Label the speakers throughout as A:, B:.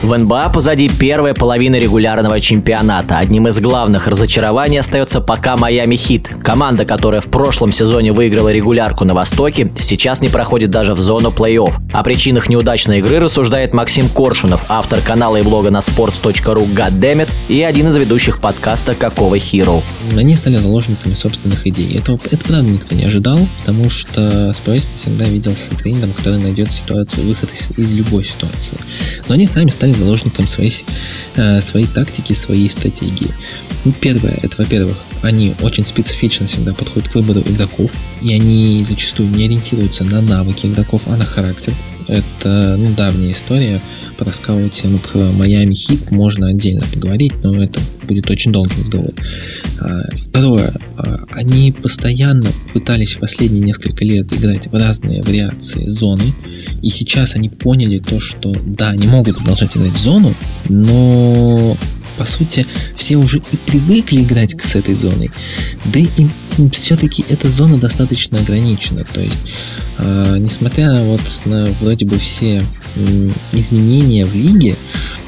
A: В НБА позади первая половина регулярного чемпионата. Одним из главных разочарований остается пока Майами Хит. Команда, которая в прошлом сезоне выиграла регулярку на Востоке, сейчас не проходит даже в зону плей-офф. О причинах неудачной игры рассуждает Максим Коршунов, автор канала и блога на sports.ru Goddammit и один из ведущих подкаста «Какого Hero».
B: Они стали заложниками собственных идей. Это, это правда никто не ожидал, потому что Спайс всегда виделся тренером, который найдет ситуацию, выход из, из любой ситуации. Но они сами стали стали заложником своей, э, своей тактики, своей стратегии. Ну, первое, это, во-первых, они очень специфично всегда подходят к выбору игроков, и они зачастую не ориентируются на навыки игроков, а на характер. Это ну, давняя история. Про скаутинг Майами Хит можно отдельно поговорить, но это будет очень долгий разговор. А, второе. А, они постоянно пытались последние несколько лет играть в разные вариации зоны. И сейчас они поняли то, что да, они могут продолжать играть в зону, но по сути, все уже и привыкли играть с этой зоной. Да и все-таки эта зона достаточно ограничена. То есть, э, несмотря вот на вроде бы все э, изменения в лиге,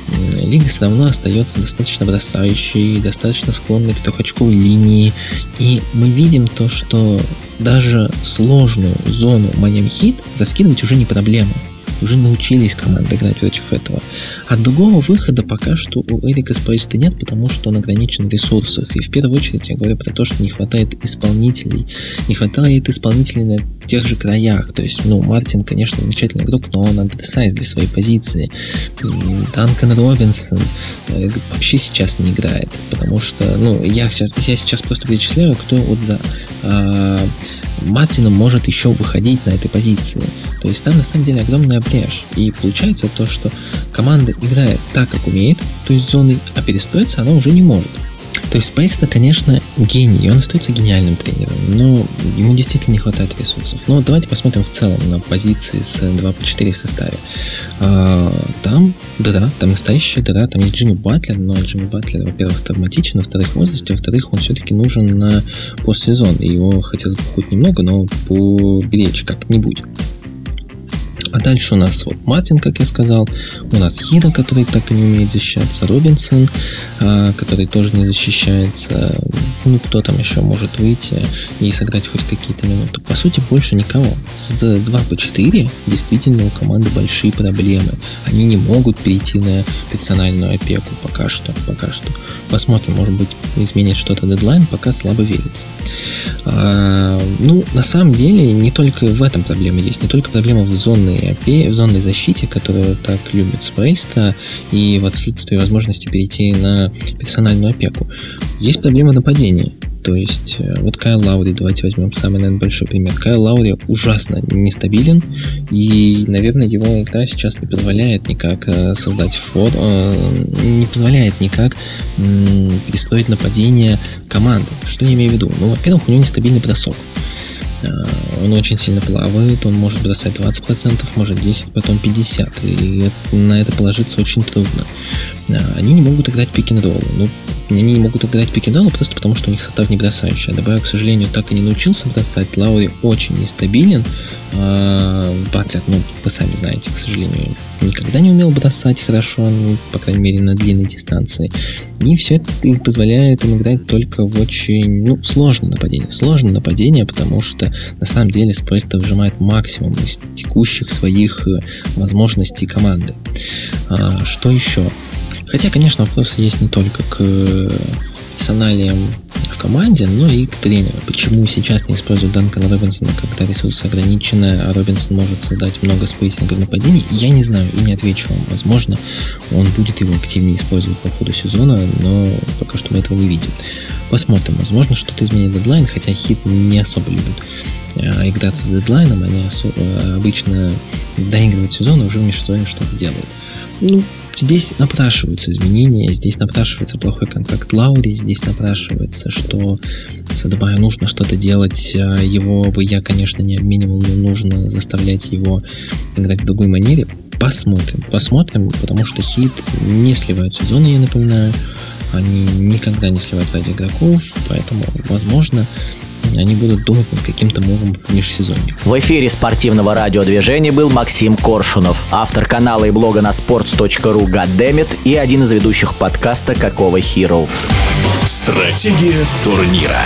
B: э, лига все равно остается достаточно бросающей, достаточно склонной к трехочковой линии. И мы видим то, что даже сложную зону Майами Хит раскидывать уже не проблема уже научились команды играть против этого. А другого выхода пока что у Эрика Спайста нет, потому что он ограничен в ресурсах. И в первую очередь я говорю про то, что не хватает исполнителей. Не хватает исполнителей на тех же краях. То есть, ну, Мартин, конечно, замечательный игрок, но он андерсайз для своей позиции. Данкан Робинсон э, вообще сейчас не играет, потому что, ну, я, я сейчас просто перечисляю, кто вот за э, Мартином может еще выходить на этой позиции. То есть там на самом деле огромная брешь. И получается то, что команда играет так, как умеет, то есть зоной, а перестроиться она уже не может. То есть Спейс это, конечно, гений, он остается гениальным тренером, но ему действительно не хватает ресурсов. Но давайте посмотрим в целом на позиции с 2 по 4 в составе. А, там да, там настоящая да, там есть Джимми Батлер, но Джимми Батлер, во-первых, травматичен, во-вторых, в возрасте, во-вторых, он все-таки нужен на постсезон, его хотелось бы хоть немного, но поберечь как-нибудь. А дальше у нас вот Мартин, как я сказал, у нас Хиро, который так и не умеет защищаться, Робинсон, а, который тоже не защищается, ну, кто там еще может выйти и сыграть хоть какие-то минуты. По сути, больше никого. С 2 по 4 действительно у команды большие проблемы. Они не могут перейти на персональную опеку пока что. Пока что. Посмотрим, может быть, изменит что-то дедлайн, пока слабо верится. А, ну, на самом деле, не только в этом проблема есть, не только проблема в зонной опе... в зонной защите, которую так любит Спейста, и в отсутствии возможности перейти на персональную опеку. Есть проблема нападения. То есть, э, вот Кайл Лаури, давайте возьмем самый, наверное, большой пример. Кайл Лаури ужасно нестабилен, и, наверное, его игра сейчас не позволяет никак э, создать фор, э, не позволяет никак перестроить нападение команды. Что я имею в виду? Ну, во-первых, у него нестабильный бросок. А, он очень сильно плавает, он может бросать 20%, может 10%, потом 50%. И на это положиться очень трудно. А, они не могут играть пик н Ну, они не могут играть пик н просто потому, что у них состав не бросающий. Добавил, к сожалению, так и не научился бросать. Лаури очень нестабилен. А, Батлер, ну, вы сами знаете, к сожалению, никогда не умел бросать хорошо, ну, по крайней мере, на длинной дистанции. И все это позволяет им играть только в очень, ну, сложное нападение. Сложное нападение, потому что, на самом деле, Спойста выжимает максимум из текущих своих э, возможностей команды. А, что еще? Хотя, конечно, вопросы есть не только к персоналиям в команде, но и к тренеру. Почему сейчас не используют Данкана Робинсона, когда ресурсы ограничены, а Робинсон может создать много спейсинга в нападении, я не знаю и не отвечу вам. Возможно, он будет его активнее использовать по ходу сезона, но пока что мы этого не видим. Посмотрим. Возможно, что-то изменит дедлайн, хотя хит не особо любит а, играться с дедлайном, они э, обычно доигрывают сезон и уже в межсезонье что-то делают. Ну, Здесь напрашиваются изменения, здесь напрашивается плохой контакт Лаури, здесь напрашивается, что с Адебаю нужно что-то делать. А его бы я, конечно, не обменивал, но нужно заставлять его играть в другой манере. Посмотрим, посмотрим, потому что хит не сливают сезоны, я напоминаю. Они никогда не сливают ради игроков, поэтому, возможно, они будут думать над каким-то мовом в межсезонье.
A: В эфире спортивного радиодвижения был Максим Коршунов, автор канала и блога на sports.ru Goddammit и один из ведущих подкаста «Какого Hero».
C: Стратегия турнира.